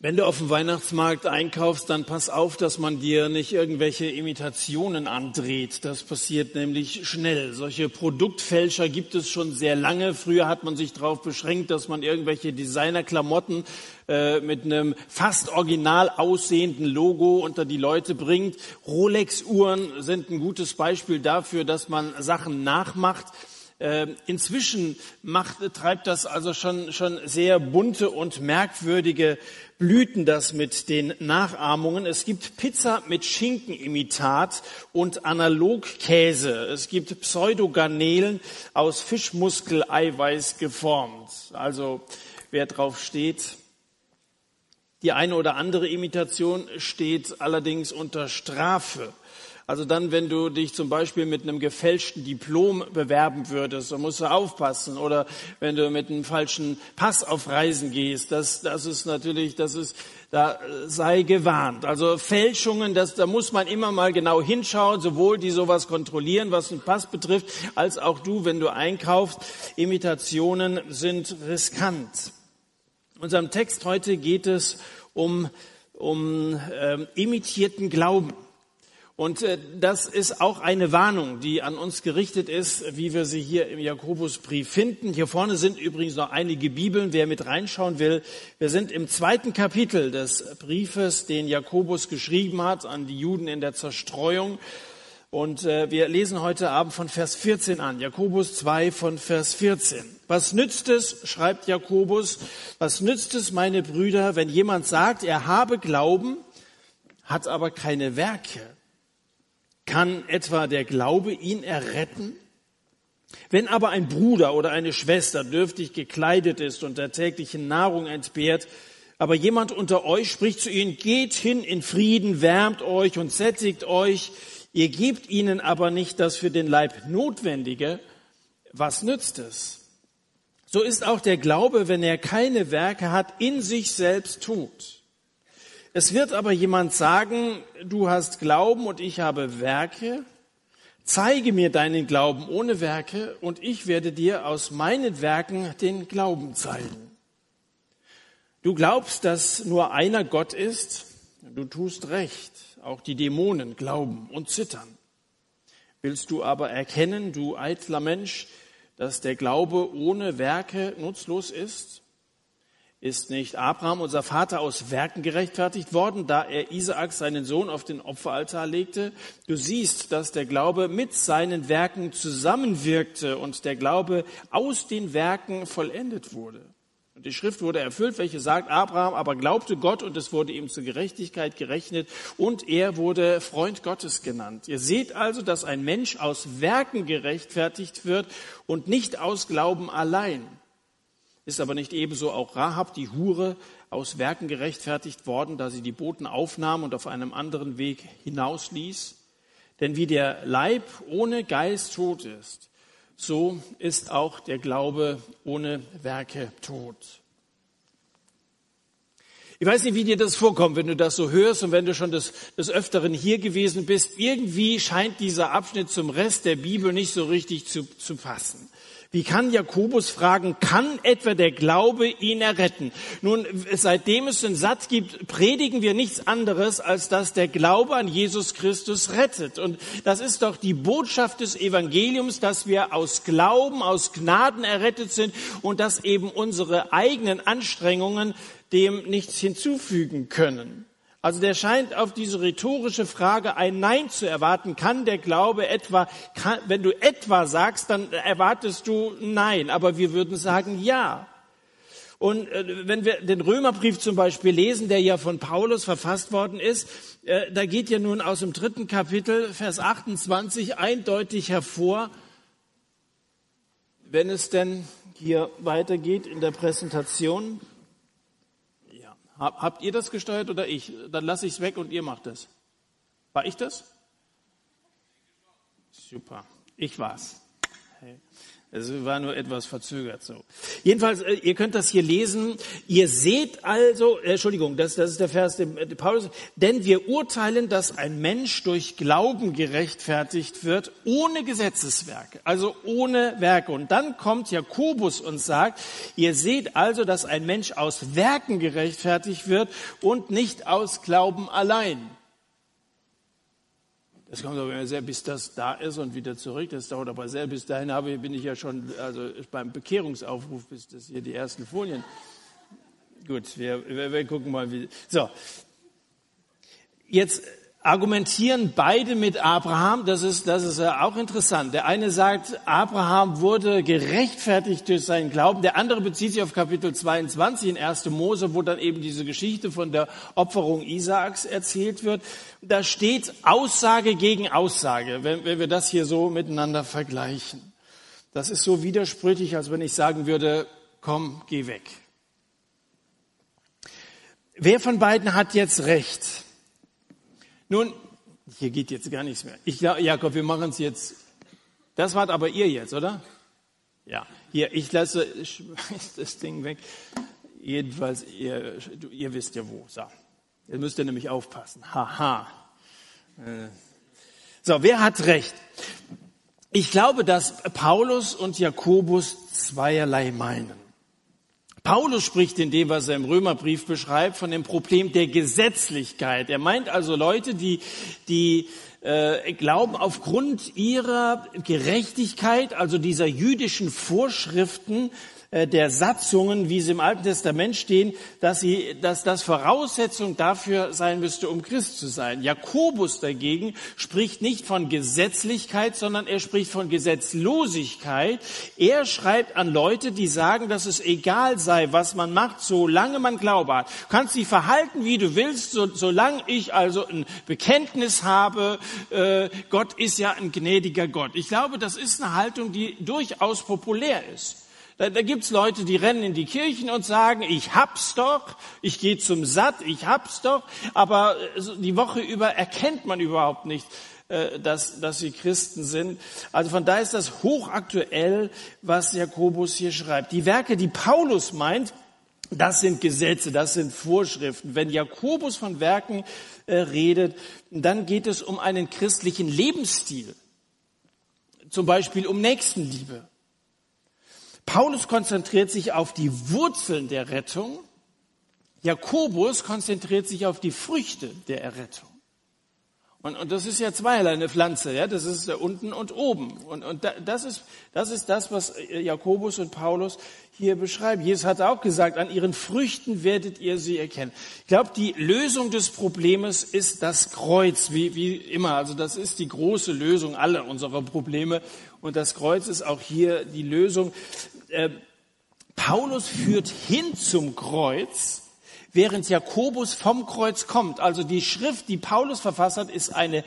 Wenn du auf dem Weihnachtsmarkt einkaufst, dann pass auf, dass man dir nicht irgendwelche Imitationen andreht. Das passiert nämlich schnell. Solche Produktfälscher gibt es schon sehr lange. Früher hat man sich darauf beschränkt, dass man irgendwelche Designerklamotten äh, mit einem fast original aussehenden Logo unter die Leute bringt. Rolex-Uhren sind ein gutes Beispiel dafür, dass man Sachen nachmacht. Ähm, inzwischen macht, treibt das also schon, schon sehr bunte und merkwürdige Blüten das mit den Nachahmungen. Es gibt Pizza mit Schinkenimitat und Analogkäse. Es gibt Pseudogarnelen aus Fischmuskeleiweiß geformt. Also wer drauf steht, die eine oder andere Imitation steht allerdings unter Strafe. Also dann, wenn du dich zum Beispiel mit einem gefälschten Diplom bewerben würdest, dann musst du aufpassen. Oder wenn du mit einem falschen Pass auf Reisen gehst, das, das ist natürlich, das ist, da sei gewarnt. Also Fälschungen, das, da muss man immer mal genau hinschauen, sowohl die sowas kontrollieren, was einen Pass betrifft, als auch du, wenn du einkaufst. Imitationen sind riskant. Unserem Text heute geht es um, um ähm, imitierten Glauben. Und äh, das ist auch eine Warnung, die an uns gerichtet ist, wie wir sie hier im Jakobusbrief finden. Hier vorne sind übrigens noch einige Bibeln, wer mit reinschauen will. Wir sind im zweiten Kapitel des Briefes, den Jakobus geschrieben hat an die Juden in der Zerstreuung. Und äh, wir lesen heute Abend von Vers 14 an, Jakobus 2 von Vers 14. Was nützt es, schreibt Jakobus, was nützt es, meine Brüder, wenn jemand sagt, er habe Glauben, hat aber keine Werke? Kann etwa der Glaube ihn erretten? Wenn aber ein Bruder oder eine Schwester dürftig gekleidet ist und der täglichen Nahrung entbehrt, aber jemand unter euch spricht zu ihnen, geht hin in Frieden, wärmt euch und sättigt euch, ihr gebt ihnen aber nicht das für den Leib Notwendige, was nützt es? So ist auch der Glaube, wenn er keine Werke hat, in sich selbst tut. Es wird aber jemand sagen, du hast Glauben und ich habe Werke. Zeige mir deinen Glauben ohne Werke und ich werde dir aus meinen Werken den Glauben zeigen. Du glaubst, dass nur einer Gott ist? Du tust recht. Auch die Dämonen glauben und zittern. Willst du aber erkennen, du eitler Mensch, dass der Glaube ohne Werke nutzlos ist? Ist nicht Abraham, unser Vater, aus Werken gerechtfertigt worden, da er Isaak, seinen Sohn, auf den Opferaltar legte? Du siehst, dass der Glaube mit seinen Werken zusammenwirkte und der Glaube aus den Werken vollendet wurde. Und die Schrift wurde erfüllt, welche sagt, Abraham aber glaubte Gott und es wurde ihm zur Gerechtigkeit gerechnet und er wurde Freund Gottes genannt. Ihr seht also, dass ein Mensch aus Werken gerechtfertigt wird und nicht aus Glauben allein. Ist aber nicht ebenso auch Rahab, die Hure, aus Werken gerechtfertigt worden, da sie die Boten aufnahm und auf einem anderen Weg hinausließ? Denn wie der Leib ohne Geist tot ist, so ist auch der Glaube ohne Werke tot. Ich weiß nicht, wie dir das vorkommt, wenn du das so hörst und wenn du schon des, des Öfteren hier gewesen bist. Irgendwie scheint dieser Abschnitt zum Rest der Bibel nicht so richtig zu, zu passen. Wie kann Jakobus fragen, kann etwa der Glaube ihn erretten? Nun, seitdem es einen Satz gibt, predigen wir nichts anderes, als dass der Glaube an Jesus Christus rettet. Und das ist doch die Botschaft des Evangeliums, dass wir aus Glauben, aus Gnaden errettet sind und dass eben unsere eigenen Anstrengungen dem nichts hinzufügen können. Also der scheint auf diese rhetorische Frage ein Nein zu erwarten. Kann der Glaube etwa, kann, wenn du etwa sagst, dann erwartest du Nein. Aber wir würden sagen Ja. Und äh, wenn wir den Römerbrief zum Beispiel lesen, der ja von Paulus verfasst worden ist, äh, da geht ja nun aus dem dritten Kapitel, Vers 28, eindeutig hervor, wenn es denn hier weitergeht in der Präsentation, Habt ihr das gesteuert oder ich? Dann lasse ich es weg und ihr macht es. War ich das? Super. Ich war's. Es war nur etwas verzögert so. Jedenfalls, äh, ihr könnt das hier lesen. Ihr seht also, äh, Entschuldigung, das, das ist der Vers, dem, äh, Paulus, denn wir urteilen, dass ein Mensch durch Glauben gerechtfertigt wird, ohne Gesetzeswerke, also ohne Werke. Und dann kommt Jakobus und sagt, ihr seht also, dass ein Mensch aus Werken gerechtfertigt wird und nicht aus Glauben allein. Das kommt aber sehr, bis das da ist und wieder zurück. Das dauert aber sehr. Bis dahin habe, bin ich ja schon also beim Bekehrungsaufruf, bis das hier die ersten Folien. Gut, wir, wir, wir gucken mal, wie. So. Jetzt argumentieren beide mit Abraham. Das ist, das ist auch interessant. Der eine sagt, Abraham wurde gerechtfertigt durch seinen Glauben. Der andere bezieht sich auf Kapitel 22 in 1. Mose, wo dann eben diese Geschichte von der Opferung Isaaks erzählt wird. Da steht Aussage gegen Aussage, wenn, wenn wir das hier so miteinander vergleichen. Das ist so widersprüchlich, als wenn ich sagen würde, komm, geh weg. Wer von beiden hat jetzt recht? Nun, hier geht jetzt gar nichts mehr. Ich glaube, Jakob, wir machen es jetzt. Das wart aber ihr jetzt, oder? Ja. Hier, ich lasse schmeiß das Ding weg. Jedenfalls, ihr, ihr wisst ja wo. So. Jetzt müsst ihr nämlich aufpassen. Haha. Äh. So, wer hat recht? Ich glaube, dass Paulus und Jakobus zweierlei meinen. Paulus spricht in dem, was er im Römerbrief beschreibt, von dem Problem der Gesetzlichkeit. Er meint also Leute, die, die äh, glauben aufgrund ihrer Gerechtigkeit, also dieser jüdischen Vorschriften, der Satzungen, wie sie im Alten Testament stehen, dass, sie, dass das Voraussetzung dafür sein müsste, um Christ zu sein. Jakobus dagegen spricht nicht von Gesetzlichkeit, sondern er spricht von Gesetzlosigkeit. Er schreibt an Leute, die sagen, dass es egal sei, was man macht, solange man Glaube hat. Du kannst dich verhalten, wie du willst, so, solange ich also ein Bekenntnis habe, äh, Gott ist ja ein gnädiger Gott. Ich glaube, das ist eine Haltung, die durchaus populär ist. Da, da gibt's Leute, die rennen in die Kirchen und sagen, ich hab's doch, ich gehe zum Satt, ich hab's doch, aber äh, die Woche über erkennt man überhaupt nicht, äh, dass, dass sie Christen sind. Also von daher ist das hochaktuell, was Jakobus hier schreibt. Die Werke, die Paulus meint, das sind Gesetze, das sind Vorschriften. Wenn Jakobus von Werken äh, redet, dann geht es um einen christlichen Lebensstil. Zum Beispiel um Nächstenliebe. Paulus konzentriert sich auf die Wurzeln der Rettung. Jakobus konzentriert sich auf die Früchte der Errettung. Und, und das ist ja zweierlei eine Pflanze, ja, das ist unten und oben. Und, und das, ist, das ist das, was Jakobus und Paulus hier beschreiben. Jesus hat auch gesagt, an ihren Früchten werdet ihr sie erkennen. Ich glaube, die Lösung des Problems ist das Kreuz, wie, wie immer. Also das ist die große Lösung aller unserer Probleme. Und das Kreuz ist auch hier die Lösung. Äh, Paulus führt hin zum Kreuz, während Jakobus vom Kreuz kommt. Also die Schrift, die Paulus verfasst hat, ist eine,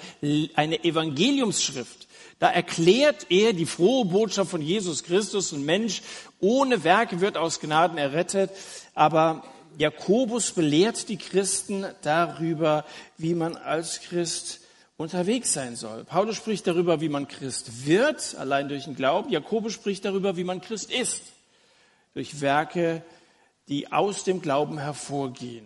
eine Evangeliumsschrift. Da erklärt er die frohe Botschaft von Jesus Christus. Ein Mensch ohne Werke wird aus Gnaden errettet. Aber Jakobus belehrt die Christen darüber, wie man als Christ unterwegs sein soll. Paulus spricht darüber, wie man Christ wird, allein durch den Glauben. Jakobus spricht darüber, wie man Christ ist, durch Werke, die aus dem Glauben hervorgehen.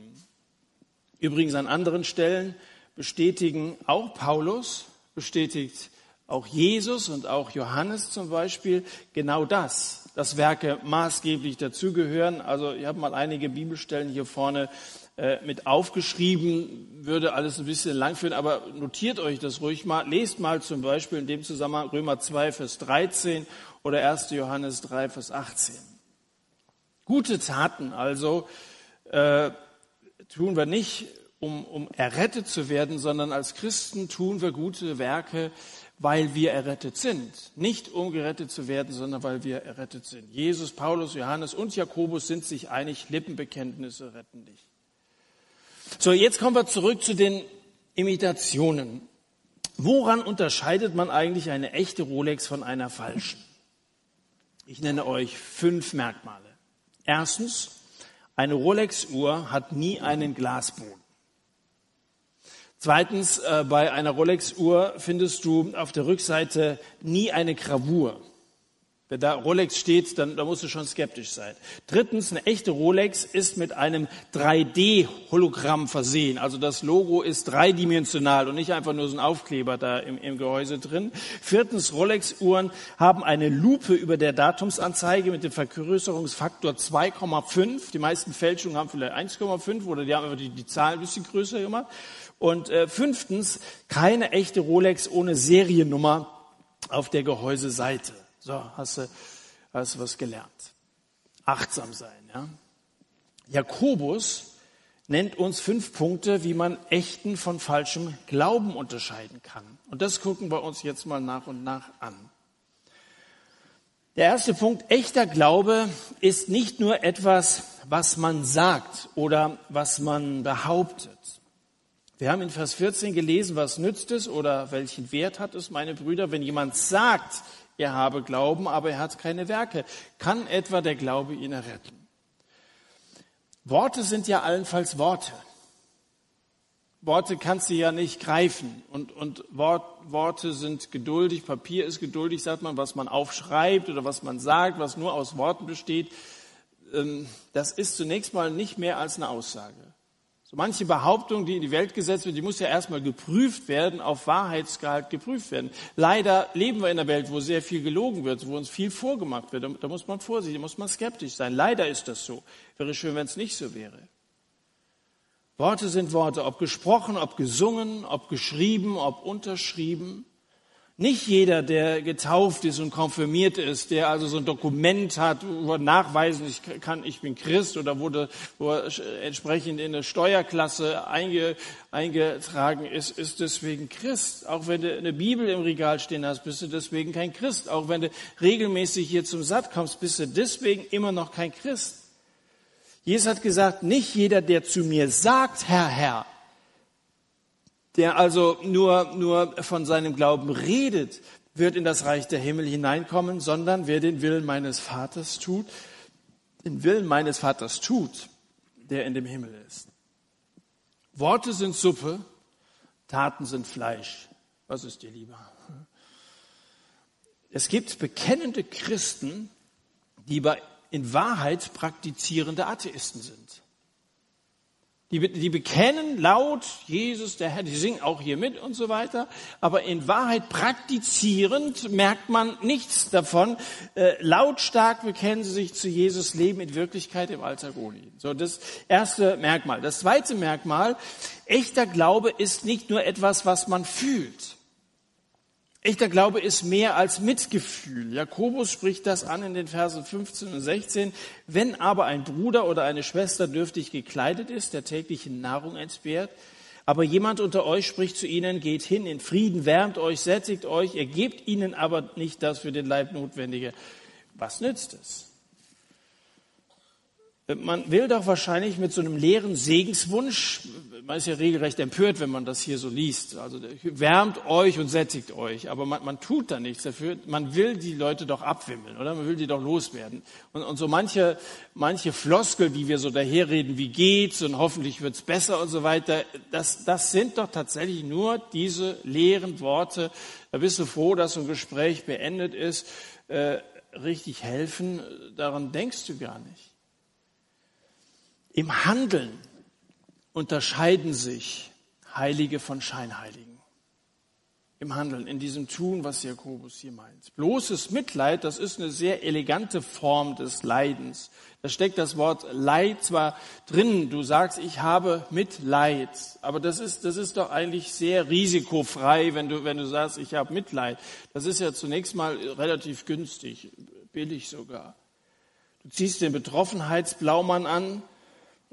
Übrigens an anderen Stellen bestätigen auch Paulus, bestätigt auch Jesus und auch Johannes zum Beispiel genau das, dass Werke maßgeblich dazugehören. Also ich habe mal einige Bibelstellen hier vorne mit aufgeschrieben, würde alles ein bisschen lang führen, aber notiert euch das ruhig mal. Lest mal zum Beispiel in dem Zusammenhang Römer 2, Vers 13 oder 1. Johannes 3, Vers 18. Gute Taten also äh, tun wir nicht, um, um errettet zu werden, sondern als Christen tun wir gute Werke, weil wir errettet sind. Nicht um gerettet zu werden, sondern weil wir errettet sind. Jesus, Paulus, Johannes und Jakobus sind sich einig, Lippenbekenntnisse retten dich. So, jetzt kommen wir zurück zu den Imitationen. Woran unterscheidet man eigentlich eine echte Rolex von einer falschen? Ich nenne euch fünf Merkmale. Erstens, eine Rolex-Uhr hat nie einen Glasboden. Zweitens, äh, bei einer Rolex-Uhr findest du auf der Rückseite nie eine Gravur. Wenn da Rolex steht, dann da musst du schon skeptisch sein. Drittens, eine echte Rolex ist mit einem 3D-Hologramm versehen. Also das Logo ist dreidimensional und nicht einfach nur so ein Aufkleber da im, im Gehäuse drin. Viertens, Rolex-Uhren haben eine Lupe über der Datumsanzeige mit dem Vergrößerungsfaktor 2,5. Die meisten Fälschungen haben vielleicht 1,5 oder die haben einfach die, die Zahl ein bisschen größer gemacht. Und äh, fünftens, keine echte Rolex ohne Seriennummer auf der Gehäuseseite. So, hast du, hast du was gelernt. Achtsam sein, ja. Jakobus nennt uns fünf Punkte, wie man echten von falschem Glauben unterscheiden kann. Und das gucken wir uns jetzt mal nach und nach an. Der erste Punkt, echter Glaube ist nicht nur etwas, was man sagt oder was man behauptet. Wir haben in Vers 14 gelesen, was nützt es oder welchen Wert hat es, meine Brüder, wenn jemand sagt, er habe Glauben, aber er hat keine Werke. Kann etwa der Glaube ihn erretten? Worte sind ja allenfalls Worte. Worte kannst du ja nicht greifen. Und, und Wort, Worte sind geduldig, Papier ist geduldig, sagt man, was man aufschreibt oder was man sagt, was nur aus Worten besteht. Ähm, das ist zunächst mal nicht mehr als eine Aussage. So manche Behauptung, die in die Welt gesetzt wird, die muss ja erstmal geprüft werden, auf Wahrheitsgehalt geprüft werden. Leider leben wir in einer Welt, wo sehr viel gelogen wird, wo uns viel vorgemacht wird. Da muss man vorsichtig, da muss man skeptisch sein. Leider ist das so. Wäre schön, wenn es nicht so wäre. Worte sind Worte, ob gesprochen, ob gesungen, ob geschrieben, ob unterschrieben. Nicht jeder, der getauft ist und konfirmiert ist, der also so ein Dokument hat, wo er nachweisen ich kann, ich bin Christ oder wurde, wo er entsprechend in eine Steuerklasse einge, eingetragen ist, ist deswegen Christ. Auch wenn du eine Bibel im Regal stehen hast, bist du deswegen kein Christ. Auch wenn du regelmäßig hier zum Satt kommst, bist du deswegen immer noch kein Christ. Jesus hat gesagt, nicht jeder, der zu mir sagt, Herr, Herr, der also nur, nur von seinem Glauben redet, wird in das Reich der Himmel hineinkommen, sondern wer den Willen meines Vaters tut, den Willen meines Vaters tut, der in dem Himmel ist. Worte sind Suppe, Taten sind Fleisch. Was ist dir lieber? Es gibt bekennende Christen, die in Wahrheit praktizierende Atheisten sind. Die, die bekennen laut Jesus, der Herr, die singen auch hier mit und so weiter, aber in Wahrheit praktizierend merkt man nichts davon. Äh, lautstark bekennen sie sich zu Jesus, leben in Wirklichkeit im Alltag ohne ihn. So, das erste Merkmal. Das zweite Merkmal, echter Glaube ist nicht nur etwas, was man fühlt. Echter Glaube ist mehr als Mitgefühl. Jakobus spricht das an in den Versen 15 und 16. Wenn aber ein Bruder oder eine Schwester dürftig gekleidet ist, der täglichen Nahrung entbehrt, aber jemand unter euch spricht zu ihnen, geht hin in Frieden, wärmt euch, sättigt euch, ihr gebt ihnen aber nicht das für den Leib Notwendige. Was nützt es? Man will doch wahrscheinlich mit so einem leeren Segenswunsch, man ist ja regelrecht empört, wenn man das hier so liest, also wärmt euch und sättigt euch, aber man, man tut da nichts dafür. Man will die Leute doch abwimmeln, oder? Man will die doch loswerden. Und, und so manche, manche Floskel, die wir so daherreden, wie geht's und hoffentlich wird's besser und so weiter, das, das sind doch tatsächlich nur diese leeren Worte. Da bist du froh, dass so ein Gespräch beendet ist. Äh, richtig helfen, daran denkst du gar nicht. Im Handeln unterscheiden sich Heilige von Scheinheiligen. Im Handeln, in diesem Tun, was Jakobus hier meint. Bloßes Mitleid, das ist eine sehr elegante Form des Leidens. Da steckt das Wort Leid zwar drin, du sagst, ich habe Mitleid, aber das ist, das ist doch eigentlich sehr risikofrei, wenn du, wenn du sagst, ich habe Mitleid. Das ist ja zunächst mal relativ günstig, billig sogar. Du ziehst den Betroffenheitsblaumann an,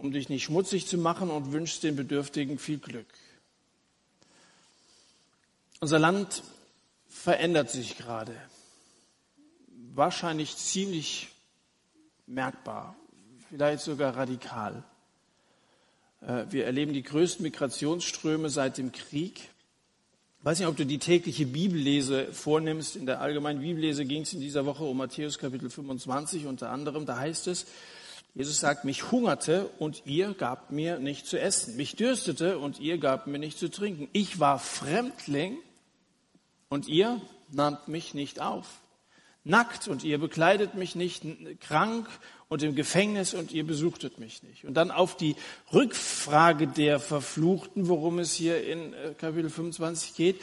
um dich nicht schmutzig zu machen und wünschst den Bedürftigen viel Glück. Unser Land verändert sich gerade. Wahrscheinlich ziemlich merkbar, vielleicht sogar radikal. Äh, wir erleben die größten Migrationsströme seit dem Krieg. Ich weiß nicht, ob du die tägliche Bibellese vornimmst. In der allgemeinen Bibellese ging es in dieser Woche um Matthäus Kapitel 25 unter anderem. Da heißt es, Jesus sagt, mich hungerte und ihr gabt mir nicht zu essen. Mich dürstete und ihr gabt mir nicht zu trinken. Ich war Fremdling und ihr nahmt mich nicht auf. nackt und ihr bekleidet mich nicht, krank und im Gefängnis und ihr besuchtet mich nicht. Und dann auf die Rückfrage der Verfluchten, worum es hier in äh, Kapitel 25 geht,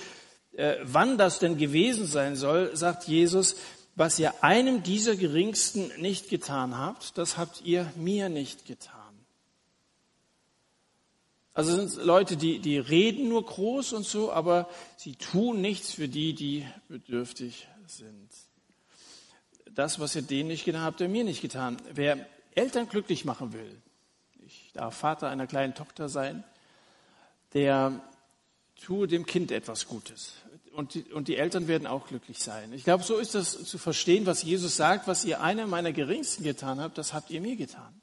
äh, wann das denn gewesen sein soll, sagt Jesus, was ihr einem dieser Geringsten nicht getan habt, das habt ihr mir nicht getan. Also sind Leute, die, die reden nur groß und so, aber sie tun nichts für die, die bedürftig sind. Das, was ihr denen nicht getan habt, ihr mir nicht getan. Wer Eltern glücklich machen will, ich darf Vater einer kleinen Tochter sein, der tue dem Kind etwas Gutes. Und die, und die Eltern werden auch glücklich sein. Ich glaube, so ist das zu verstehen, was Jesus sagt, was ihr einem meiner Geringsten getan habt, das habt ihr mir getan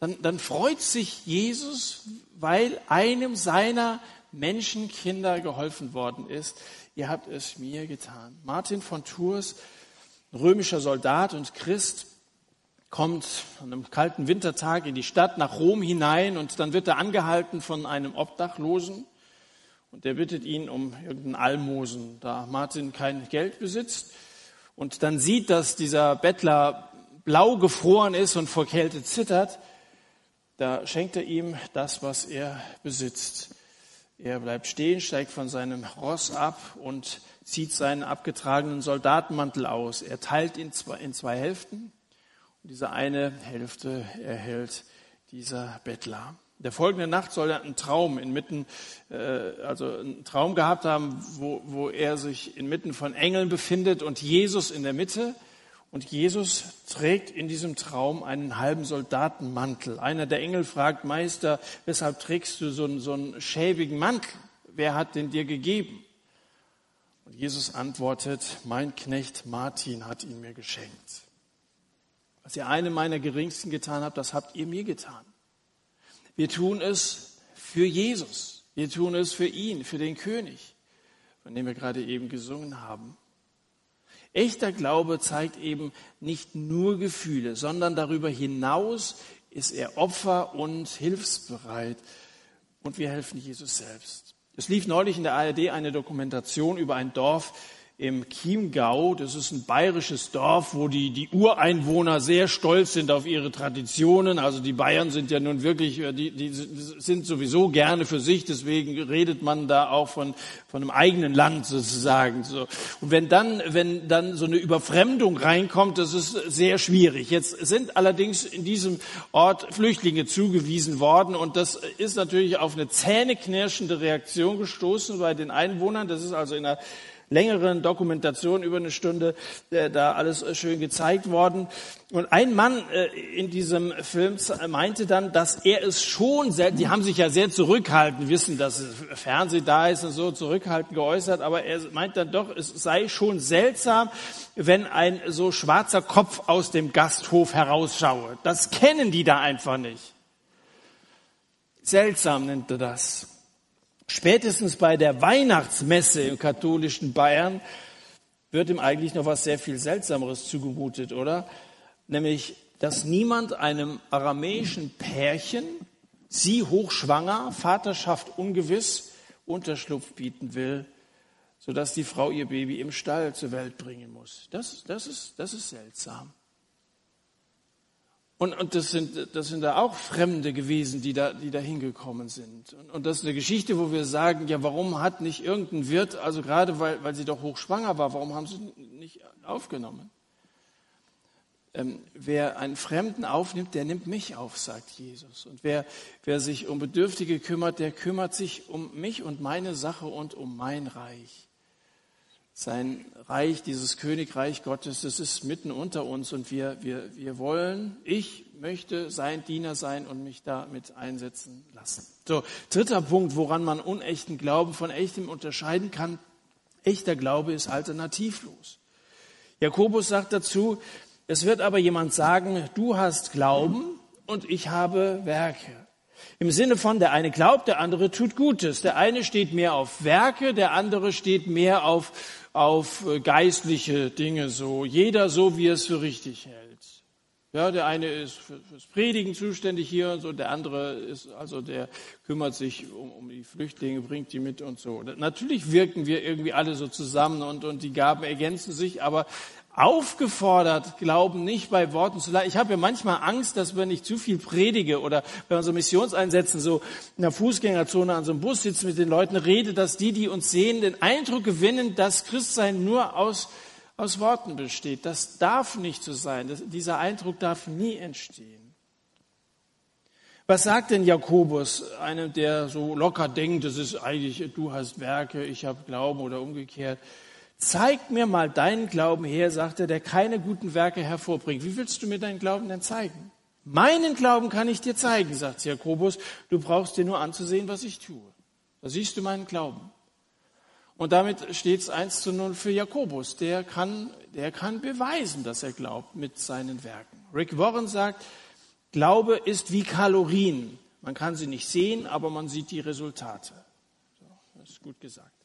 dann, dann freut sich Jesus, weil einem seiner Menschenkinder geholfen worden ist. Ihr habt es mir getan. Martin von Tours, römischer Soldat und Christ, kommt an einem kalten Wintertag in die Stadt nach Rom hinein und dann wird er angehalten von einem Obdachlosen und der bittet ihn um irgendein Almosen, da Martin kein Geld besitzt und dann sieht, dass dieser Bettler blau gefroren ist und vor Kälte zittert da schenkt er ihm das, was er besitzt. Er bleibt stehen, steigt von seinem Ross ab und zieht seinen abgetragenen Soldatenmantel aus. Er teilt ihn in zwei Hälften und diese eine Hälfte erhält dieser Bettler. Der folgende Nacht soll er einen Traum inmitten, äh, also einen Traum gehabt haben, wo, wo er sich inmitten von Engeln befindet und Jesus in der Mitte. Und Jesus trägt in diesem Traum einen halben Soldatenmantel. Einer der Engel fragt, Meister, weshalb trägst du so einen, so einen schäbigen Mantel? Wer hat den dir gegeben? Und Jesus antwortet, mein Knecht Martin hat ihn mir geschenkt. Was ihr einem meiner Geringsten getan habt, das habt ihr mir getan. Wir tun es für Jesus. Wir tun es für ihn, für den König, von dem wir gerade eben gesungen haben. Echter Glaube zeigt eben nicht nur Gefühle, sondern darüber hinaus ist er Opfer und hilfsbereit. Und wir helfen Jesus selbst. Es lief neulich in der ARD eine Dokumentation über ein Dorf im Chiemgau. Das ist ein bayerisches Dorf, wo die, die Ureinwohner sehr stolz sind auf ihre Traditionen. Also die Bayern sind ja nun wirklich, äh, die, die sind sowieso gerne für sich. Deswegen redet man da auch von, von einem eigenen Land sozusagen. So. Und wenn dann, wenn dann so eine Überfremdung reinkommt, das ist sehr schwierig. Jetzt sind allerdings in diesem Ort Flüchtlinge zugewiesen worden und das ist natürlich auf eine zähneknirschende Reaktion gestoßen bei den Einwohnern. Das ist also in einer längeren Dokumentation über eine Stunde äh, da alles äh, schön gezeigt worden. Und ein Mann äh, in diesem Film meinte dann, dass er es schon, sehr, die haben sich ja sehr zurückhaltend, wissen, dass Fernsehen da ist und so zurückhaltend geäußert, aber er meint dann doch, es sei schon seltsam, wenn ein so schwarzer Kopf aus dem Gasthof herausschaue. Das kennen die da einfach nicht. Seltsam nennt er das. Spätestens bei der Weihnachtsmesse im katholischen Bayern wird ihm eigentlich noch was sehr viel Seltsameres zugemutet, oder? Nämlich, dass niemand einem aramäischen Pärchen, sie hochschwanger, Vaterschaft ungewiss, Unterschlupf bieten will, sodass die Frau ihr Baby im Stall zur Welt bringen muss. Das, das, ist, das ist seltsam. Und, und das, sind, das sind da auch Fremde gewesen, die da, die da hingekommen sind. Und, und das ist eine Geschichte, wo wir sagen, ja, warum hat nicht irgendein Wirt, also gerade weil, weil sie doch hochschwanger war, warum haben sie nicht aufgenommen? Ähm, wer einen Fremden aufnimmt, der nimmt mich auf, sagt Jesus. Und wer, wer sich um Bedürftige kümmert, der kümmert sich um mich und meine Sache und um mein Reich sein Reich, dieses Königreich Gottes, das ist mitten unter uns und wir, wir, wir wollen, ich möchte sein Diener sein und mich damit einsetzen lassen. So, dritter Punkt, woran man unechten Glauben von echtem unterscheiden kann. Echter Glaube ist alternativlos. Jakobus sagt dazu, es wird aber jemand sagen, du hast Glauben und ich habe Werke. Im Sinne von, der eine glaubt, der andere tut Gutes. Der eine steht mehr auf Werke, der andere steht mehr auf auf äh, geistliche Dinge so. Jeder so, wie er es für richtig hält. Ja, der eine ist fürs Predigen zuständig hier und so, der andere ist, also der kümmert sich um, um die Flüchtlinge, bringt die mit und so. Natürlich wirken wir irgendwie alle so zusammen und, und die Gaben ergänzen sich, aber aufgefordert, Glauben nicht bei Worten zu leiten. Ich habe ja manchmal Angst, dass wenn ich zu viel predige oder wenn man so Missionseinsätzen so in der Fußgängerzone an so einem Bus sitzt mit den Leuten rede, dass die, die uns sehen, den Eindruck gewinnen, dass Christsein nur aus, aus Worten besteht. Das darf nicht so sein. Das, dieser Eindruck darf nie entstehen. Was sagt denn Jakobus, einem, der so locker denkt, das ist eigentlich, du hast Werke, ich habe Glauben oder umgekehrt? Zeig mir mal deinen Glauben her, sagt er, der keine guten Werke hervorbringt. Wie willst du mir deinen Glauben denn zeigen? Meinen Glauben kann ich dir zeigen, sagt Jakobus. Du brauchst dir nur anzusehen, was ich tue. Da siehst du meinen Glauben. Und damit steht es eins zu null für Jakobus. Der kann, der kann beweisen, dass er glaubt mit seinen Werken. Rick Warren sagt, Glaube ist wie Kalorien. Man kann sie nicht sehen, aber man sieht die Resultate. das ist gut gesagt.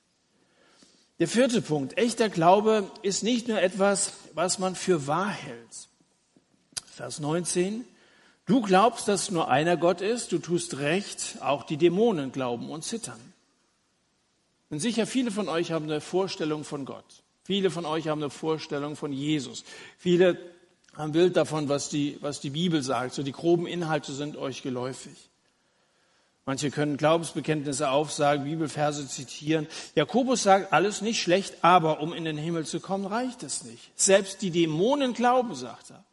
Der vierte Punkt. Echter Glaube ist nicht nur etwas, was man für wahr hält. Vers 19. Du glaubst, dass nur einer Gott ist, du tust recht, auch die Dämonen glauben und zittern. Und sicher viele von euch haben eine Vorstellung von Gott. Viele von euch haben eine Vorstellung von Jesus. Viele haben ein Bild davon, was die, was die Bibel sagt. So die groben Inhalte sind euch geläufig. Manche können Glaubensbekenntnisse aufsagen, Bibelverse zitieren. Jakobus sagt, alles nicht schlecht, aber um in den Himmel zu kommen, reicht es nicht. Selbst die Dämonen glauben, sagt er.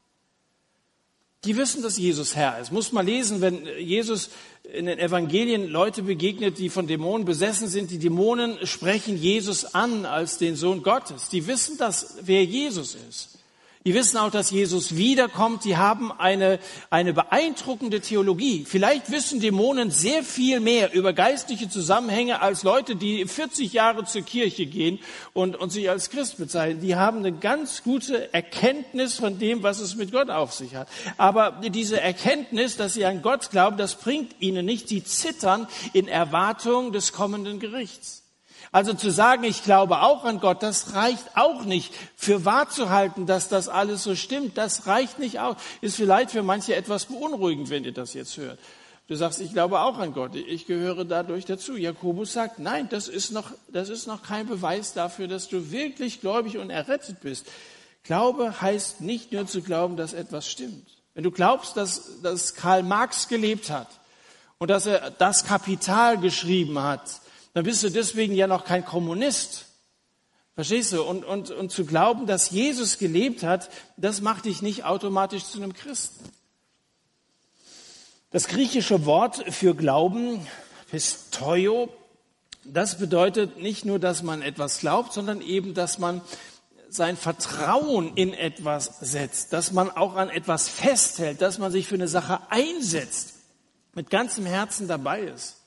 Die wissen, dass Jesus Herr ist. Muss man lesen, wenn Jesus in den Evangelien Leute begegnet, die von Dämonen besessen sind. Die Dämonen sprechen Jesus an als den Sohn Gottes. Die wissen, dass wer Jesus ist. Die wissen auch, dass Jesus wiederkommt. Die haben eine, eine beeindruckende Theologie. Vielleicht wissen Dämonen sehr viel mehr über geistliche Zusammenhänge als Leute, die 40 Jahre zur Kirche gehen und, und sich als Christ bezeichnen. Die haben eine ganz gute Erkenntnis von dem, was es mit Gott auf sich hat. Aber diese Erkenntnis, dass sie an Gott glauben, das bringt ihnen nicht. Sie zittern in Erwartung des kommenden Gerichts. Also zu sagen, ich glaube auch an Gott, das reicht auch nicht. Für wahr zu halten, dass das alles so stimmt, das reicht nicht aus. Ist vielleicht für manche etwas beunruhigend, wenn ihr das jetzt hört. Du sagst, ich glaube auch an Gott, ich gehöre dadurch dazu. Jakobus sagt, nein, das ist noch, das ist noch kein Beweis dafür, dass du wirklich gläubig und errettet bist. Glaube heißt nicht nur zu glauben, dass etwas stimmt. Wenn du glaubst, dass, dass Karl Marx gelebt hat und dass er das Kapital geschrieben hat, dann bist du deswegen ja noch kein Kommunist. Verstehst du? Und, und, und zu glauben, dass Jesus gelebt hat, das macht dich nicht automatisch zu einem Christen. Das griechische Wort für Glauben, Pistoio, das bedeutet nicht nur, dass man etwas glaubt, sondern eben, dass man sein Vertrauen in etwas setzt, dass man auch an etwas festhält, dass man sich für eine Sache einsetzt, mit ganzem Herzen dabei ist.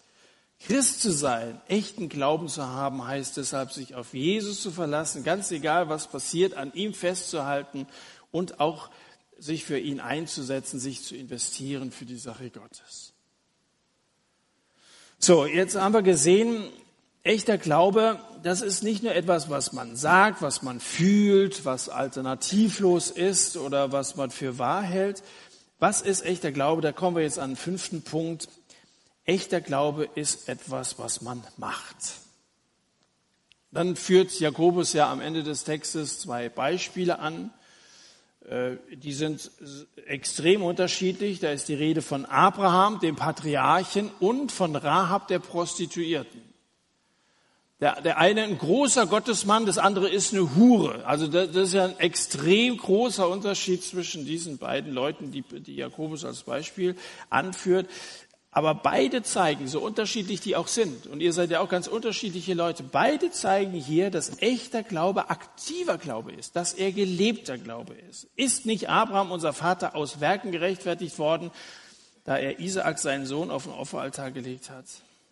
Christ zu sein, echten Glauben zu haben, heißt deshalb, sich auf Jesus zu verlassen, ganz egal, was passiert, an ihm festzuhalten und auch sich für ihn einzusetzen, sich zu investieren für die Sache Gottes. So, jetzt haben wir gesehen, echter Glaube, das ist nicht nur etwas, was man sagt, was man fühlt, was alternativlos ist oder was man für wahr hält. Was ist echter Glaube? Da kommen wir jetzt an den fünften Punkt. Echter Glaube ist etwas, was man macht. Dann führt Jakobus ja am Ende des Textes zwei Beispiele an. Äh, die sind extrem unterschiedlich. Da ist die Rede von Abraham, dem Patriarchen, und von Rahab, der Prostituierten. Der, der eine ein großer Gottesmann, das andere ist eine Hure. Also das, das ist ja ein extrem großer Unterschied zwischen diesen beiden Leuten, die, die Jakobus als Beispiel anführt. Aber beide zeigen, so unterschiedlich die auch sind, und ihr seid ja auch ganz unterschiedliche Leute, beide zeigen hier, dass echter Glaube aktiver Glaube ist, dass er gelebter Glaube ist. Ist nicht Abraham, unser Vater, aus Werken gerechtfertigt worden, da er Isaak, seinen Sohn, auf den Opferaltar gelegt hat?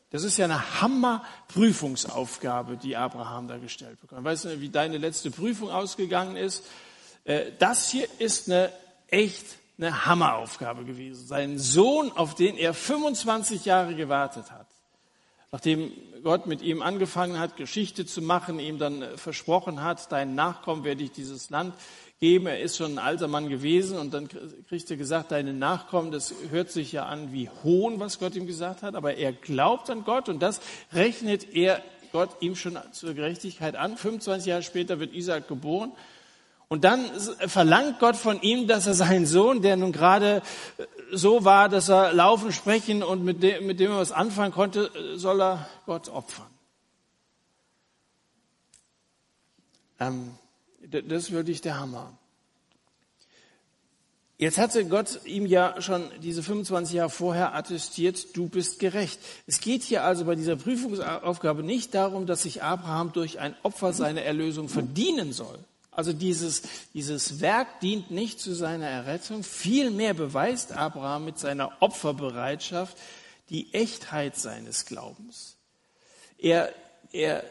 Das ist ja eine Hammerprüfungsaufgabe, die Abraham da gestellt bekommt. Weißt du, wie deine letzte Prüfung ausgegangen ist? Äh, das hier ist eine echt eine Hammeraufgabe gewesen. Sein Sohn, auf den er 25 Jahre gewartet hat. Nachdem Gott mit ihm angefangen hat, Geschichte zu machen, ihm dann äh, versprochen hat, deinen Nachkommen werde ich dieses Land geben. Er ist schon ein alter Mann gewesen und dann kriegt er gesagt, deine Nachkommen, das hört sich ja an wie Hohn, was Gott ihm gesagt hat, aber er glaubt an Gott und das rechnet er Gott ihm schon zur Gerechtigkeit an. 25 Jahre später wird Isaac geboren Und dann verlangt Gott von ihm, dass er seinen Sohn, der nun gerade äh, so war, dass er laufen, sprechen und mit dem, mit dem er was anfangen konnte, äh, soll er Gott opfern. Ähm, das ist wirklich der Hammer. Jetzt hatte Gott ihm ja schon diese 25 Jahre vorher attestiert, du bist gerecht. Es geht hier also bei dieser Prüfungsaufgabe nicht darum, dass sich Abraham durch ein Opfer seine Erlösung verdienen soll. Also dieses, dieses Werk dient nicht zu seiner Errettung. Vielmehr beweist Abraham mit seiner Opferbereitschaft die Echtheit seines Glaubens. Er, er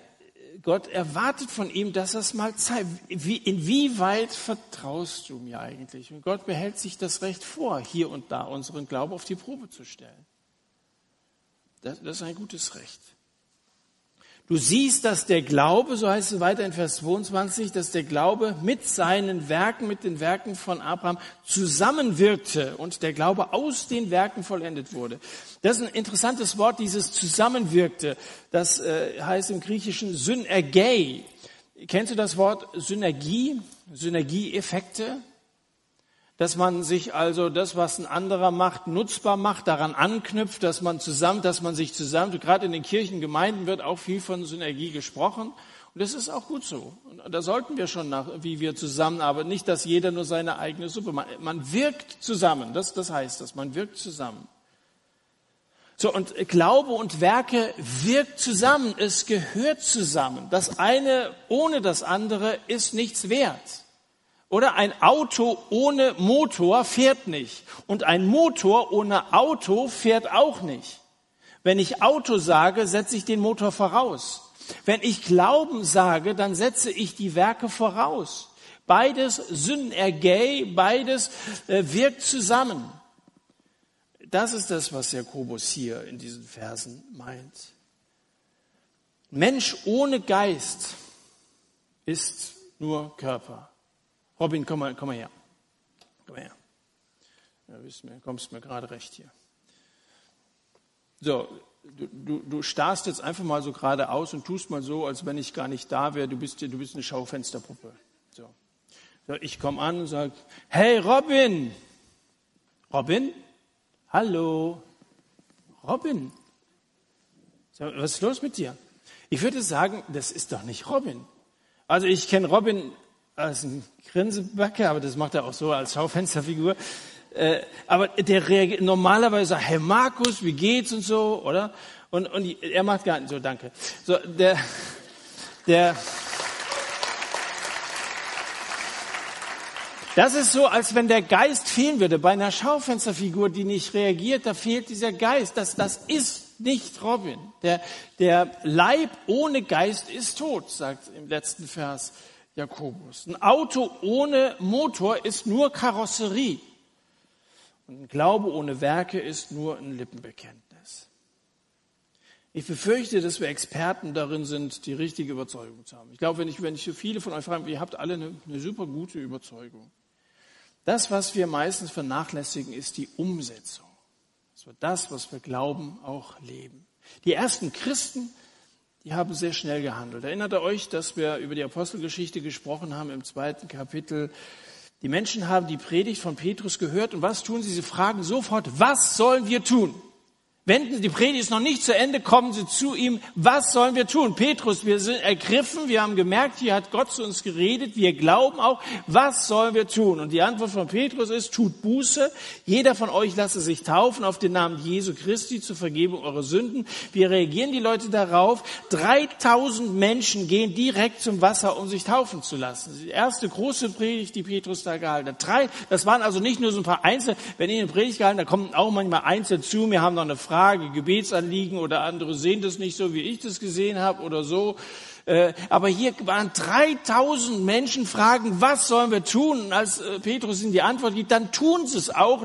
Gott erwartet von ihm, dass er es mal zeigt. Wie, inwieweit vertraust du mir eigentlich? Und Gott behält sich das Recht vor, hier und da unseren Glauben auf die Probe zu stellen. Das, das ist ein gutes Recht. Du siehst, dass der Glaube, so heißt es weiter in Vers 22, dass der Glaube mit seinen Werken, mit den Werken von Abraham zusammenwirkte und der Glaube aus den Werken vollendet wurde. Das ist ein interessantes Wort, dieses zusammenwirkte. Das äh, heißt im Griechischen Synergei. Kennst du das Wort Synergie? Synergieeffekte? Dass man sich also das, was ein anderer macht, nutzbar macht, daran anknüpft, dass man zusammen, dass man sich zusammen, gerade in den Kirchengemeinden wird auch viel von Synergie gesprochen. Und das ist auch gut so. Und da sollten wir schon nach, wie wir zusammenarbeiten. Nicht, dass jeder nur seine eigene Suppe macht. Man wirkt zusammen. Das, das heißt das. Man wirkt zusammen. So, und Glaube und Werke wirkt zusammen. Es gehört zusammen. Das eine ohne das andere ist nichts wert. Oder ein Auto ohne Motor fährt nicht. Und ein Motor ohne Auto fährt auch nicht. Wenn ich Auto sage, setze ich den Motor voraus. Wenn ich Glauben sage, dann setze ich die Werke voraus. Beides Synergei, beides äh, wirkt zusammen. Das ist das, was Jakobus hier in diesen Versen meint. Mensch ohne Geist ist nur Körper. Robin, komm mal, komm mal her. Komm mal her. Ja, mir, kommst mir gerade recht hier. So, du, du, du starrst jetzt einfach mal so geradeaus und tust mal so, als wenn ich gar nicht da wäre. Du bist, du bist eine Schaufensterpuppe. So. so ich komme an und sage, hey Robin. Robin? Hallo. Robin. So, was ist los mit dir? Ich würde sagen, das ist doch nicht Robin. Also ich kenne Robin als ein Grinsebacke, aber das macht er auch so als Schaufensterfigur. Äh, aber der reagiert normalerweise sagt, hey Markus, wie geht's und so, oder? Und, und er macht gar nicht so, danke. So, der, der, das ist so, als wenn der Geist fehlen würde. Bei einer Schaufensterfigur, die nicht reagiert, da fehlt dieser Geist. Das, das ist nicht Robin. Der, der Leib ohne Geist ist tot, sagt im letzten Vers Jakobus. Ein Auto ohne Motor ist nur Karosserie. Und ein Glaube ohne Werke ist nur ein Lippenbekenntnis. Ich befürchte, dass wir Experten darin sind, die richtige Überzeugung zu haben. Ich glaube, wenn ich, wenn ich so viele von euch frage, ihr habt alle eine, eine super gute Überzeugung. Das, was wir meistens vernachlässigen, ist die Umsetzung. Das war das, was wir glauben, auch leben. Die ersten Christen die haben sehr schnell gehandelt. Erinnert ihr euch, dass wir über die Apostelgeschichte gesprochen haben im zweiten Kapitel? Die Menschen haben die Predigt von Petrus gehört und was tun sie? Sie fragen sofort, was sollen wir tun? Wenden, die Predigt ist noch nicht zu Ende, kommen sie zu ihm. Was sollen wir tun? Petrus, wir sind ergriffen, wir haben gemerkt, hier hat Gott zu uns geredet, wir glauben auch. Was sollen wir tun? Und die Antwort von Petrus ist, tut Buße. Jeder von euch lasse sich taufen auf den Namen Jesu Christi zur Vergebung eurer Sünden. Wie reagieren die Leute darauf? 3000 Menschen gehen direkt zum Wasser, um sich taufen zu lassen. Die erste große Predigt, die Petrus da gehalten hat. Drei, das waren also nicht nur so ein paar Einzel, wenn ich eine Predigt gehalten, da kommen auch manchmal Einzel zu, wir haben noch eine Frage, Gebetsanliegen oder andere sehen das nicht so, wie ich das gesehen habe oder so. Äh, aber hier waren 3000 Menschen fragen, was sollen wir tun? Und als äh, Petrus ihnen die Antwort gibt, dann tun sie es auch,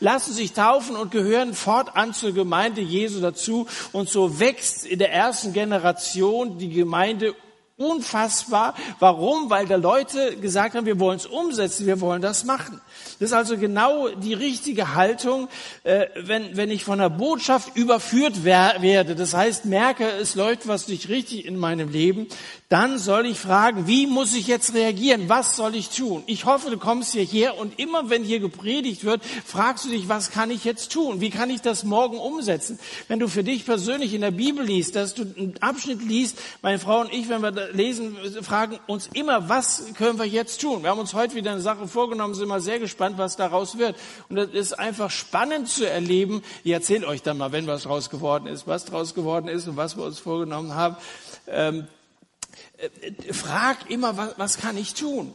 lassen sich taufen und gehören fortan zur Gemeinde Jesu dazu. Und so wächst in der ersten Generation die Gemeinde unfassbar. Warum? Weil da Leute gesagt haben, wir wollen es umsetzen, wir wollen das machen. Das ist also genau die richtige Haltung, äh, wenn, wenn ich von der Botschaft überführt werde. Das heißt, merke, es läuft was nicht richtig in meinem Leben, dann soll ich fragen, wie muss ich jetzt reagieren? Was soll ich tun? Ich hoffe, du kommst hierher und immer wenn hier gepredigt wird, fragst du dich, was kann ich jetzt tun? Wie kann ich das morgen umsetzen? Wenn du für dich persönlich in der Bibel liest, dass du einen Abschnitt liest, meine Frau und ich, wenn wir lesen, fragen uns immer, was können wir jetzt tun? Wir haben uns heute wieder eine Sache vorgenommen, sind mal sehr gespannt, was daraus wird. Und das ist einfach spannend zu erleben. Ich erzähle euch dann mal, wenn was draus geworden ist, was draus geworden ist und was wir uns vorgenommen haben. Ähm, äh, frag immer, was, was kann ich tun?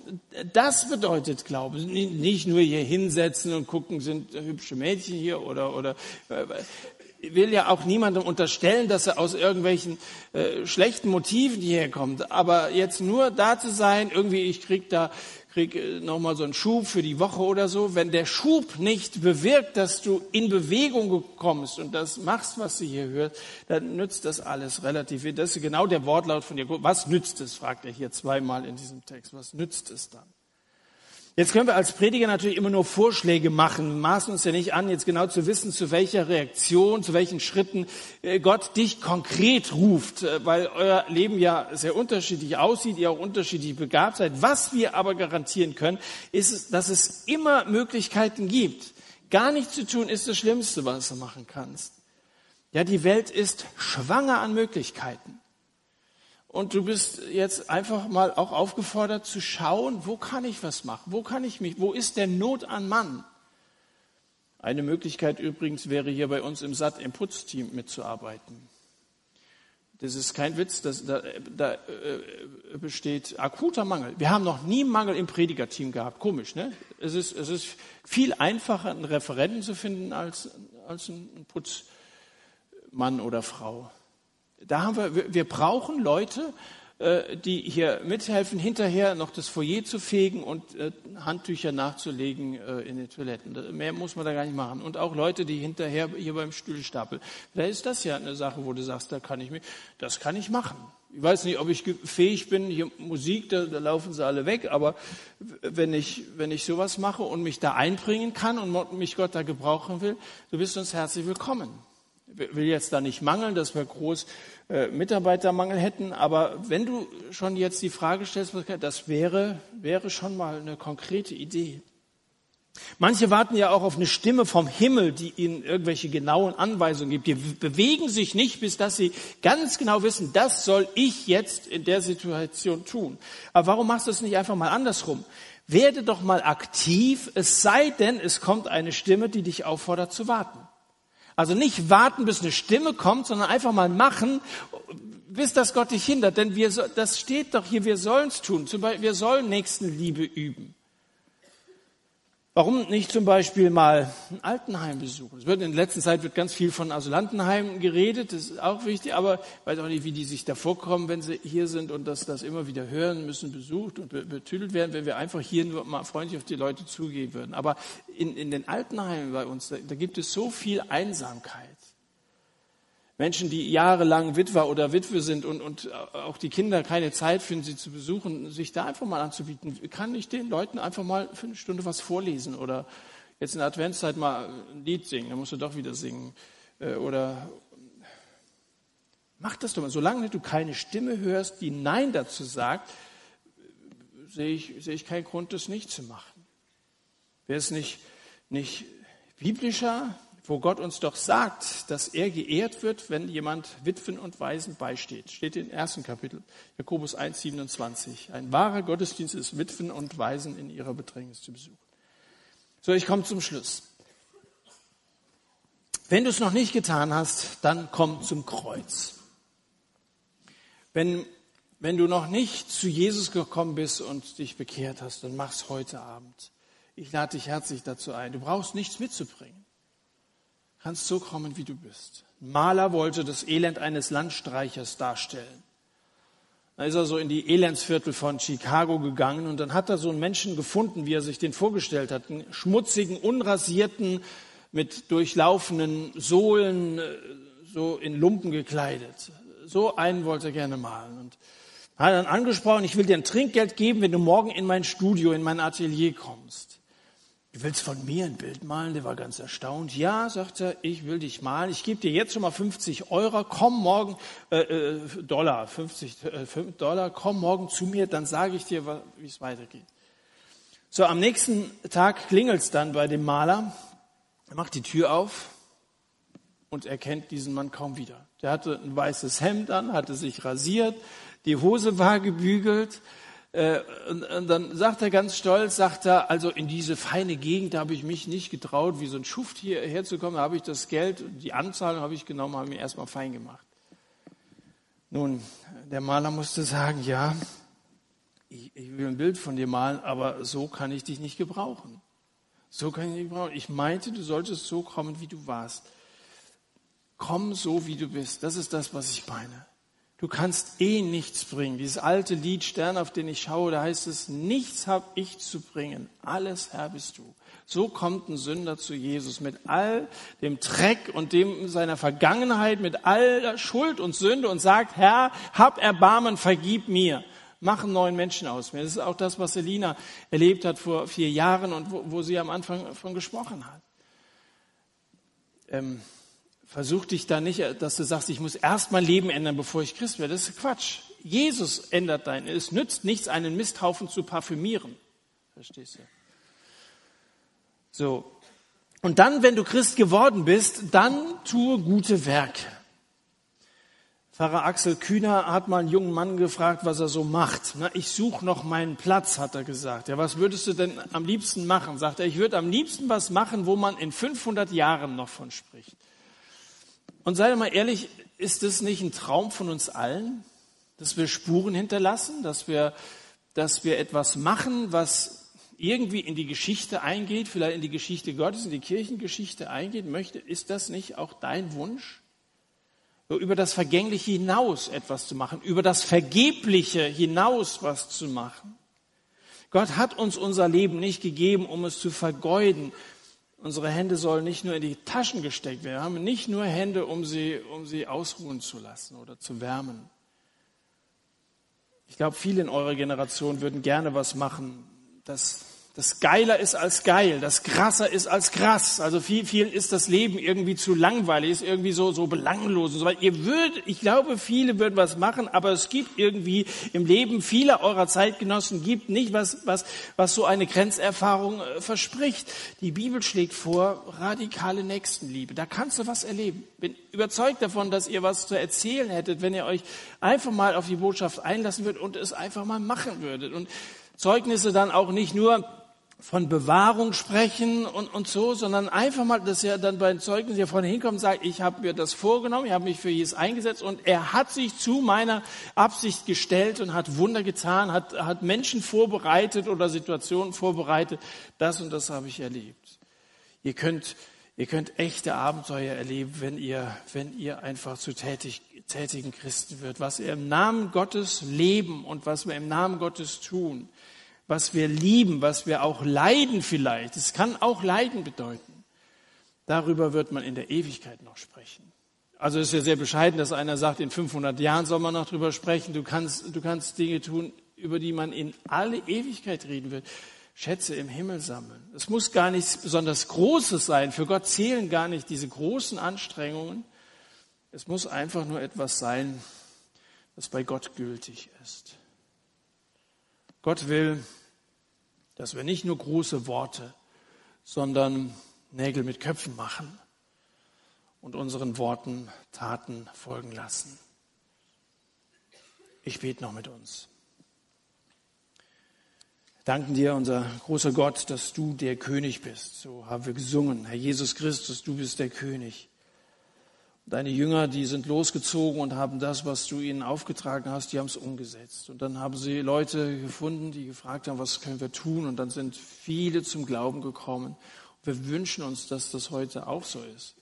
Das bedeutet Glaube. Nicht nur hier hinsetzen und gucken, sind hübsche Mädchen hier oder, oder äh, will ja auch niemandem unterstellen, dass er aus irgendwelchen äh, schlechten Motiven hierher kommt. Aber jetzt nur da zu sein, irgendwie ich krieg da krieg äh, nochmal so einen Schub für die Woche oder so. Wenn der Schub nicht bewirkt, dass du in Bewegung kommst und das machst, was du hier hörst, dann nützt das alles relativ wenig. Das ist genau der Wortlaut von dir. Was nützt es, fragt er hier zweimal in diesem Text. Was nützt es dann? Jetzt können wir als Prediger natürlich immer nur Vorschläge machen, maßen uns ja nicht an, jetzt genau zu wissen, zu welcher Reaktion, zu welchen Schritten äh, Gott dich konkret ruft, äh, weil euer Leben ja sehr unterschiedlich aussieht, ihr auch unterschiedlich begabt seid. Was wir aber garantieren können, ist, dass es immer Möglichkeiten gibt. Gar nichts zu tun ist das Schlimmste, was du machen kannst. Ja, die Welt ist schwanger an Möglichkeiten. Und du bist jetzt einfach mal auch aufgefordert zu schauen, wo kann ich was machen? Wo kann ich mich, wo ist der Not an Mann? Eine Möglichkeit übrigens wäre hier bei uns im SAT im Putzteam mitzuarbeiten. Das ist kein Witz, das, da, da äh, besteht akuter Mangel. Wir haben noch nie Mangel im Predigerteam gehabt. Komisch, ne? Es ist, es ist viel einfacher, einen Referenten zu finden als, als einen Putzmann oder Frau. Da haben wir, wir brauchen Leute, äh, die hier mithelfen, hinterher noch das Foyer zu fegen und äh, Handtücher nachzulegen äh, in den Toiletten. Mehr muss man da gar nicht machen. Und auch Leute, die hinterher hier beim Stühlstapel. Da ist das ja eine Sache, wo du sagst, da kann ich mich, das kann ich machen. Ich weiß nicht, ob ich fähig bin, hier Musik, da, da laufen sie alle weg, aber wenn ich, wenn ich sowas mache und mich da einbringen kann und mich Gott da gebrauchen will, du bist uns herzlich willkommen will jetzt da nicht mangeln, dass wir groß äh, Mitarbeitermangel hätten, aber wenn du schon jetzt die Frage stellst, das wäre, wäre schon mal eine konkrete Idee. Manche warten ja auch auf eine Stimme vom Himmel, die ihnen irgendwelche genauen Anweisungen gibt. Die bewegen sich nicht, bis dass sie ganz genau wissen, das soll ich jetzt in der Situation tun. Aber warum machst du es nicht einfach mal andersrum? Werde doch mal aktiv, es sei denn, es kommt eine Stimme, die dich auffordert zu warten. Also nicht warten, bis eine Stimme kommt, sondern einfach mal machen, bis das Gott dich hindert. Denn wir, das steht doch hier, wir sollen es tun. Zum Beispiel, wir sollen Nächstenliebe üben. Warum nicht zum Beispiel mal ein Altenheim besuchen? Es wird in der letzten Zeit wird ganz viel von Asylantenheimen geredet, das ist auch wichtig, aber ich weiß auch nicht, wie die sich da vorkommen, wenn sie hier sind und das, das immer wieder hören müssen, besucht und betüdelt werden, wenn wir einfach hier nur mal freundlich auf die Leute zugehen würden. Aber in, in den Altenheimen bei uns, da, da gibt es so viel Einsamkeit. Menschen, die jahrelang Witwer oder Witwe sind und, und auch die Kinder keine Zeit finden, sie zu besuchen, sich da einfach mal anzubieten. Kann ich den Leuten einfach mal für eine Stunde was vorlesen oder jetzt in der Adventszeit mal ein Lied singen, dann musst du doch wieder singen. Äh, oder mach das doch mal. Solange du keine Stimme hörst, die Nein dazu sagt, sehe ich, sehe ich keinen Grund, das nicht zu machen. Wäre es nicht, nicht biblischer, wo Gott uns doch sagt, dass er geehrt wird, wenn jemand Witwen und Waisen beisteht. Steht im ersten Kapitel, Jakobus 1, 27. Ein wahrer Gottesdienst ist, Witwen und Waisen in ihrer Bedrängnis zu besuchen. So, ich komme zum Schluss. Wenn du es noch nicht getan hast, dann komm zum Kreuz. Wenn, wenn du noch nicht zu Jesus gekommen bist und dich bekehrt hast, dann mach's heute Abend. Ich lade dich herzlich dazu ein. Du brauchst nichts mitzubringen kannst so kommen, wie du bist. Maler wollte das Elend eines Landstreichers darstellen. Da ist er so in die Elendsviertel von Chicago gegangen und dann hat er so einen Menschen gefunden, wie er sich den vorgestellt hat. Einen schmutzigen, unrasierten, mit durchlaufenden Sohlen, äh, so in Lumpen gekleidet. So einen wollte er gerne malen. Und hat dann angesprochen, ich will dir ein Trinkgeld geben, wenn du morgen in mein Studio, in mein Atelier kommst. Du willst von mir ein Bild malen? Der war ganz erstaunt. Ja, sagt er, ich will dich malen. Ich gebe dir jetzt schon mal 50 Euro. Komm morgen, äh, äh, Dollar, 50 äh, Dollar. Komm morgen zu mir, dann sage ich dir, wie es weitergeht. So, am nächsten Tag klingelt's dann bei dem Maler. Er macht die Tür auf und erkennt diesen Mann kaum wieder. Der hatte ein weißes Hemd an, hatte sich rasiert, die Hose war gebügelt. Äh, und, dann sagt er ganz stolz, sagt er, also in diese feine Gegend habe ich mich nicht getraut, wie so ein Schuft hierher zu kommen, da habe ich das Geld, die Anzahlung habe ich genommen, habe mir erstmal fein gemacht. Nun, der Maler musste sagen, ja, ich, ich will ein Bild von dir malen, aber so kann ich dich nicht gebrauchen. So kann ich dich nicht gebrauchen. Ich meinte, du solltest so kommen, wie du warst. Komm so, wie du bist. Das ist das, was ich meine. Du kannst eh nichts bringen. Dieses alte Lied Stern, auf den ich schaue, da heißt es, nichts hab ich zu bringen. Alles Herr bist du. So kommt ein Sünder zu Jesus mit all dem Dreck und dem seiner Vergangenheit, mit all der Schuld und Sünde und sagt, Herr, hab Erbarmen, vergib mir. Mach einen neuen Menschen aus mir. Das ist auch das, was Selina erlebt hat vor vier Jahren und wo, wo sie am Anfang davon gesprochen hat. Ähm, Versuch dich da nicht, dass du sagst, ich muss erst mein Leben ändern, bevor ich Christ werde. Das ist Quatsch. Jesus ändert dein. Es nützt nichts, einen Misthaufen zu parfümieren. Verstehst du? So. Und dann, wenn du Christ geworden bist, dann tue gute Werke. Pfarrer Axel Kühner hat mal einen jungen Mann gefragt, was er so macht. Na, ich suche noch meinen Platz, hat er gesagt. Ja, was würdest du denn am liebsten machen? Sagt er, ich würde am liebsten was machen, wo man in 500 Jahren noch von spricht. Und seid mal ehrlich, ist das nicht ein Traum von uns allen, dass wir Spuren hinterlassen, dass wir, dass wir etwas machen, was irgendwie in die Geschichte eingeht, vielleicht in die Geschichte Gottes, in die Kirchengeschichte eingeht, möchte, ist das nicht auch dein Wunsch? Über das Vergängliche hinaus etwas zu machen, über das Vergebliche hinaus was zu machen. Gott hat uns unser Leben nicht gegeben, um es zu vergeuden, Unsere Hände sollen nicht nur in die Taschen gesteckt werden. Wir haben nicht nur Hände, um sie, um sie ausruhen zu lassen oder zu wärmen. Ich glaube, viele in eurer Generation würden gerne was machen, das das geiler ist als geil, das krasser ist als krass. Also viel, vielen ist das Leben irgendwie zu langweilig, ist irgendwie so, so belanglos und so weiter. Ihr würdet, ich glaube, viele würden was machen, aber es gibt irgendwie im Leben vieler eurer Zeitgenossen gibt nicht was, was, was so eine Grenzerfahrung äh, verspricht. Die Bibel schlägt vor, radikale Nächstenliebe. Da kannst du was erleben. Bin überzeugt davon, dass ihr was zu erzählen hättet, wenn ihr euch einfach mal auf die Botschaft einlassen würdet und es einfach mal machen würdet. Und Zeugnisse dann auch nicht nur von Bewahrung sprechen und, und so, sondern einfach mal, dass er dann bei den Zeugnissen hier vorne hinkommt und sagt, ich habe mir das vorgenommen, ich habe mich für Jesus eingesetzt und er hat sich zu meiner Absicht gestellt und hat Wunder getan, hat, hat Menschen vorbereitet oder Situationen vorbereitet. Das und das habe ich erlebt. Ihr könnt, ihr könnt echte Abenteuer erleben, wenn ihr, wenn ihr einfach zu tätig, tätigen Christen wird. Was wir im Namen Gottes leben und was wir im Namen Gottes tun was wir lieben, was wir auch leiden vielleicht. Es kann auch Leiden bedeuten. Darüber wird man in der Ewigkeit noch sprechen. Also es ist ja sehr bescheiden, dass einer sagt, in 500 Jahren soll man noch drüber sprechen. Du kannst, du kannst Dinge tun, über die man in alle Ewigkeit reden wird. Schätze im Himmel sammeln. Es muss gar nichts besonders Großes sein. Für Gott zählen gar nicht diese großen Anstrengungen. Es muss einfach nur etwas sein, das bei Gott gültig ist. Gott will, dass wir nicht nur große Worte, sondern Nägel mit Köpfen machen und unseren Worten Taten folgen lassen. Ich bete noch mit uns. Danken dir, unser großer Gott, dass du der König bist. So haben wir gesungen. Herr Jesus Christus, du bist der König. Deine Jünger, die sind losgezogen und haben das, was du ihnen aufgetragen hast, die haben es umgesetzt. Und dann haben sie Leute gefunden, die gefragt haben, was können wir tun? Und dann sind viele zum Glauben gekommen. Und wir wünschen uns, dass das heute auch so ist.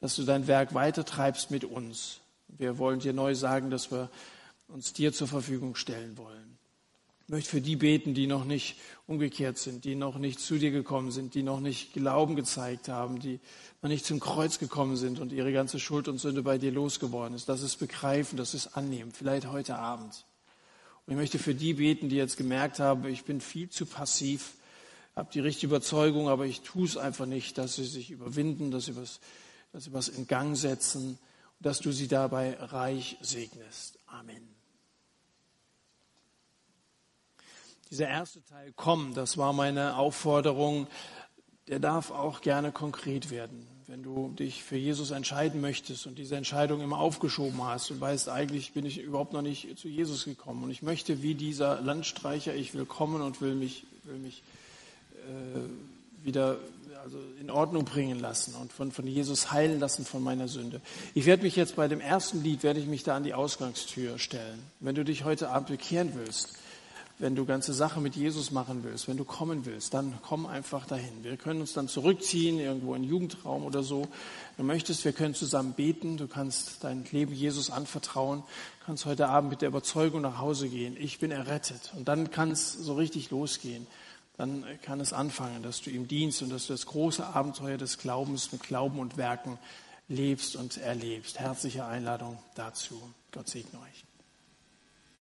Dass du dein Werk weitertreibst mit uns. Wir wollen dir neu sagen, dass wir uns dir zur Verfügung stellen wollen. Ich möchte für die beten, die noch nicht umgekehrt sind, die noch nicht zu dir gekommen sind, die noch nicht Glauben gezeigt haben, die noch nicht zum Kreuz gekommen sind und ihre ganze Schuld und Sünde bei dir losgeworden ist. Das ist begreifen, das ist annehmen, vielleicht heute Abend. Und ich möchte für die beten, die jetzt gemerkt haben, ich bin viel zu passiv, habe die richtige Überzeugung, aber ich tue es einfach nicht, dass sie sich überwinden, dass sie was, dass sie was in Gang setzen und dass du sie dabei reich segnest. Amen. Dieser erste Teil, komm, das war meine Aufforderung, der darf auch gerne konkret werden. Wenn du dich für Jesus entscheiden möchtest und diese Entscheidung immer aufgeschoben hast und weißt, eigentlich bin ich überhaupt noch nicht zu Jesus gekommen und ich möchte wie dieser Landstreicher, ich will kommen und will mich, will mich äh, wieder also in Ordnung bringen lassen und von, von Jesus heilen lassen von meiner Sünde. Ich werde mich jetzt bei dem ersten Lied, werde ich mich da an die Ausgangstür stellen. Wenn du dich heute Abend bekehren willst, wenn du ganze Sache mit Jesus machen willst, wenn du kommen willst, dann komm einfach dahin. Wir können uns dann zurückziehen, irgendwo in den Jugendraum oder so. Du möchtest, wir können zusammen beten. Du kannst dein Leben Jesus anvertrauen. Du kannst heute Abend mit der Überzeugung nach Hause gehen. Ich bin errettet. Und dann kann es so richtig losgehen. Dann kann es anfangen, dass du ihm dienst und dass du das große Abenteuer des Glaubens mit Glauben und Werken lebst und erlebst. Herzliche Einladung dazu. Gott segne euch.